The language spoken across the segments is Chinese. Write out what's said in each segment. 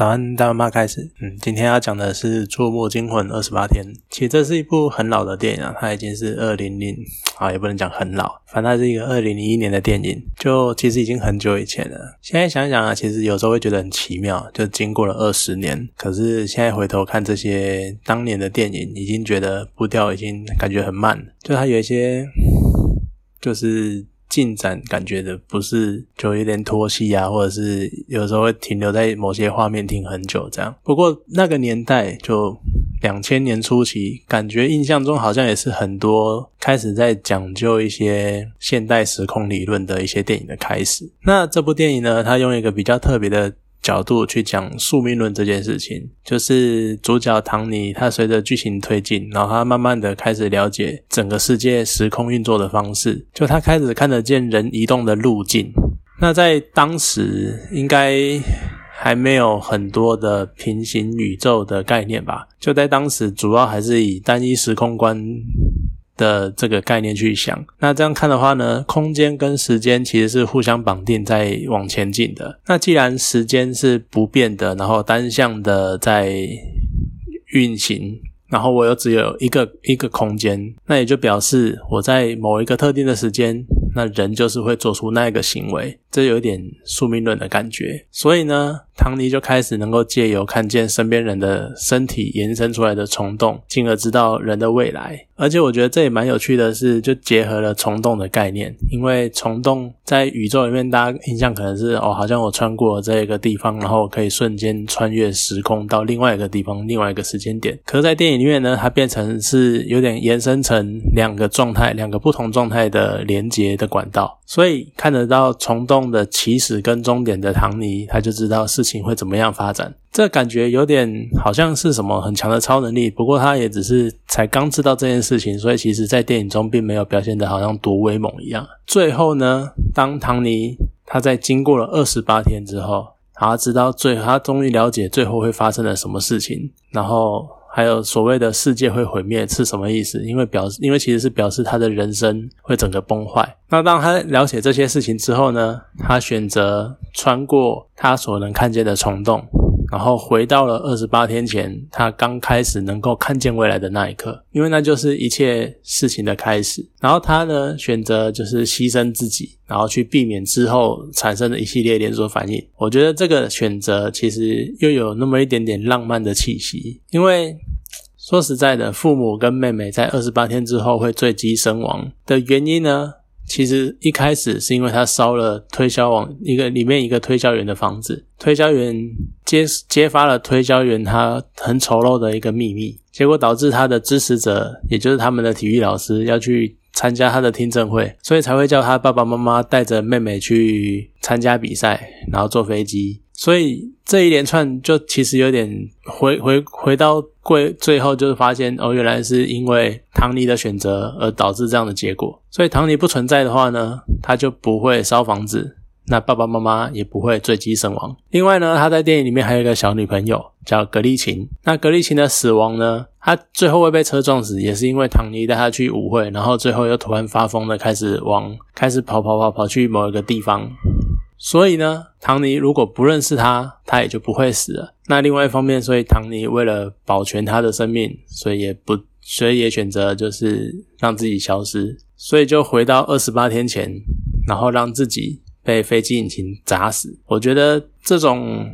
早安，大妈开始。嗯，今天要讲的是《触目惊魂二十八天》。其实这是一部很老的电影啊，它已经是二零零啊，也不能讲很老，反正它是一个二零零一年的电影，就其实已经很久以前了。现在想想啊，其实有时候会觉得很奇妙，就经过了二十年，可是现在回头看这些当年的电影，已经觉得步调已经感觉很慢，就它有一些就是。进展感觉的不是就有点拖戏啊，或者是有时候会停留在某些画面停很久这样。不过那个年代就两千年初期，感觉印象中好像也是很多开始在讲究一些现代时空理论的一些电影的开始。那这部电影呢，它用一个比较特别的。角度去讲宿命论这件事情，就是主角唐尼，他随着剧情推进，然后他慢慢的开始了解整个世界时空运作的方式，就他开始看得见人移动的路径。那在当时应该还没有很多的平行宇宙的概念吧？就在当时，主要还是以单一时空观。的这个概念去想，那这样看的话呢，空间跟时间其实是互相绑定在往前进的。那既然时间是不变的，然后单向的在运行，然后我又只有一个一个空间，那也就表示我在某一个特定的时间，那人就是会做出那个行为，这有点宿命论的感觉。所以呢。唐尼就开始能够借由看见身边人的身体延伸出来的虫洞，进而知道人的未来。而且我觉得这也蛮有趣的是，就结合了虫洞的概念。因为虫洞在宇宙里面，大家印象可能是哦，好像我穿过这个地方，然后可以瞬间穿越时空到另外一个地方，另外一个时间点。可是，在电影里面呢，它变成是有点延伸成两个状态，两个不同状态的连接的管道。所以看得到虫洞的起始跟终点的唐尼，他就知道事情。会怎么样发展？这感觉有点好像是什么很强的超能力，不过他也只是才刚知道这件事情，所以其实在电影中并没有表现的好像多威猛一样。最后呢，当唐尼他在经过了二十八天之后，他知道最他终于了解最后会发生了什么事情，然后。还有所谓的世界会毁灭是什么意思？因为表示，因为其实是表示他的人生会整个崩坏。那当他了解这些事情之后呢？他选择穿过他所能看见的虫洞。然后回到了二十八天前，他刚开始能够看见未来的那一刻，因为那就是一切事情的开始。然后他呢，选择就是牺牲自己，然后去避免之后产生的一系列连锁反应。我觉得这个选择其实又有那么一点点浪漫的气息，因为说实在的，父母跟妹妹在二十八天之后会坠机身亡的原因呢？其实一开始是因为他烧了推销网一个里面一个推销员的房子，推销员揭揭发了推销员他很丑陋的一个秘密，结果导致他的支持者，也就是他们的体育老师要去参加他的听证会，所以才会叫他爸爸妈妈带着妹妹去参加比赛，然后坐飞机。所以这一连串就其实有点回回回到归最后就是发现哦，原来是因为唐尼的选择而导致这样的结果。所以唐尼不存在的话呢，他就不会烧房子，那爸爸妈妈也不会坠机身亡。另外呢，他在电影里面还有一个小女朋友叫格丽琴。那格丽琴的死亡呢，她最后会被车撞死，也是因为唐尼带她去舞会，然后最后又突然发疯的开始往开始跑跑跑跑去某一个地方。所以呢，唐尼如果不认识他，他也就不会死了。那另外一方面，所以唐尼为了保全他的生命，所以也不，所以也选择就是让自己消失，所以就回到二十八天前，然后让自己被飞机引擎砸死。我觉得这种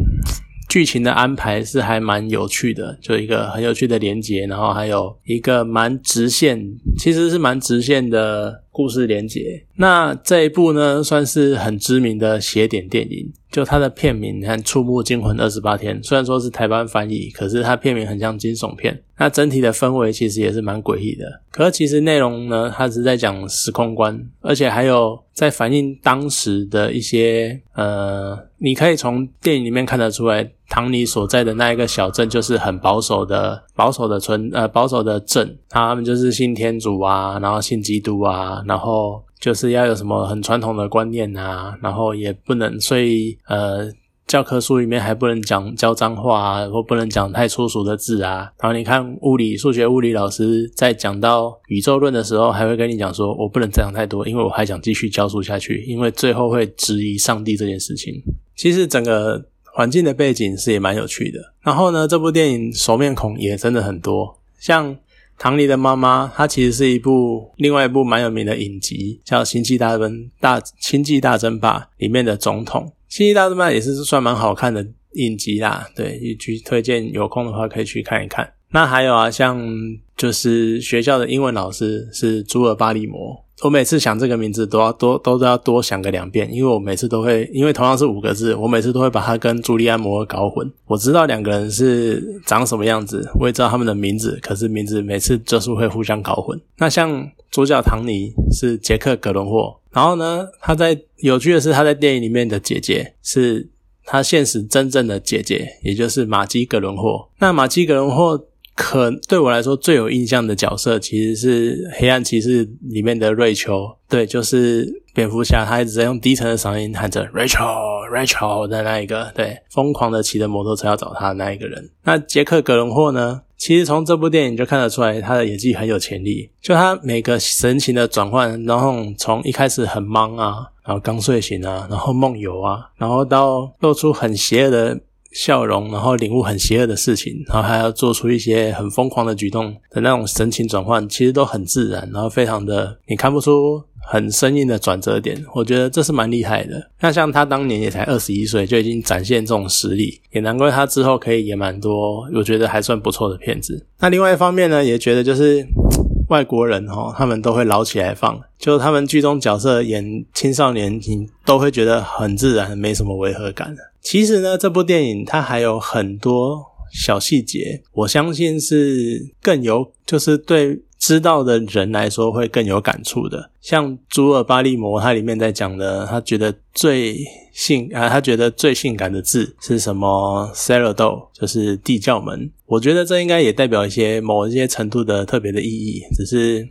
剧情的安排是还蛮有趣的，就一个很有趣的连接，然后还有一个蛮直线，其实是蛮直线的。故事连接，那这一部呢，算是很知名的邪典电影。就它的片名，你看《触目惊魂二十八天》，虽然说是台湾翻译，可是它片名很像惊悚片。那整体的氛围其实也是蛮诡异的。可是其实内容呢，它是在讲时空观，而且还有在反映当时的一些呃，你可以从电影里面看得出来，唐尼所在的那一个小镇就是很保守的、保守的村呃保守的镇，他们就是信天主啊，然后信基督啊。然后就是要有什么很传统的观念啊，然后也不能，所以呃，教科书里面还不能讲教脏话啊，或不能讲太粗俗的字啊。然后你看物理、数学、物理老师在讲到宇宙论的时候，还会跟你讲说，我不能讲太多，因为我还想继续教书下去，因为最后会质疑上帝这件事情。其实整个。环境的背景是也蛮有趣的。然后呢，这部电影熟面孔也真的很多，像唐尼的妈妈，她其实是一部另外一部蛮有名的影集，叫《星际大争大星际大争霸》里面的总统。《星际大争霸》也是算蛮好看的影集啦，对，一去推荐有空的话可以去看一看。那还有啊，像就是学校的英文老师是朱尔巴利摩。我每次想这个名字都要多都都要多想个两遍，因为我每次都会，因为同样是五个字，我每次都会把它跟朱利安摩尔搞混。我知道两个人是长什么样子，我也知道他们的名字，可是名字每次就是会互相搞混。那像主角唐尼是杰克·格伦霍，然后呢，他在有趣的是他在电影里面的姐姐是他现实真正的姐姐，也就是玛姬·格伦霍。那玛姬·格伦霍。可对我来说最有印象的角色其实是《黑暗骑士》里面的瑞秋，对，就是蝙蝠侠，他一直在用低沉的嗓音喊着 “Rachel，Rachel” 的那一个，对，疯狂的骑着摩托车要找他的那一个人。那杰克·格伦霍呢？其实从这部电影就看得出来，他的演技很有潜力。就他每个神情的转换，然后从一开始很忙啊，然后刚睡醒啊，然后梦游啊，然后到露出很邪恶的。笑容，然后领悟很邪恶的事情，然后还要做出一些很疯狂的举动的那种神情转换，其实都很自然，然后非常的你看不出很生硬的转折点。我觉得这是蛮厉害的。那像他当年也才二十一岁，就已经展现这种实力，也难怪他之后可以演蛮多，我觉得还算不错的片子。那另外一方面呢，也觉得就是外国人哈，他们都会捞起来放，就他们剧中角色演青少年，你都会觉得很自然，没什么违和感。其实呢，这部电影它还有很多小细节，我相信是更有，就是对知道的人来说会更有感触的。像朱尔巴利摩，他里面在讲的，他觉得最性啊，他觉得最性感的字是什么 s a r a d o 就是地窖门。我觉得这应该也代表一些某一些程度的特别的意义，只是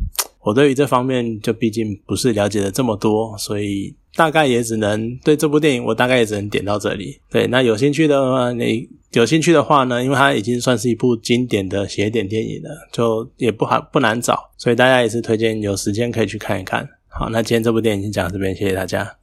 我对于这方面就毕竟不是了解的这么多，所以。大概也只能对这部电影，我大概也只能点到这里。对，那有兴趣的话，你有兴趣的话呢？因为它已经算是一部经典的写点电影了，就也不好不难找，所以大家也是推荐有时间可以去看一看。好，那今天这部电影就讲到这边，谢谢大家。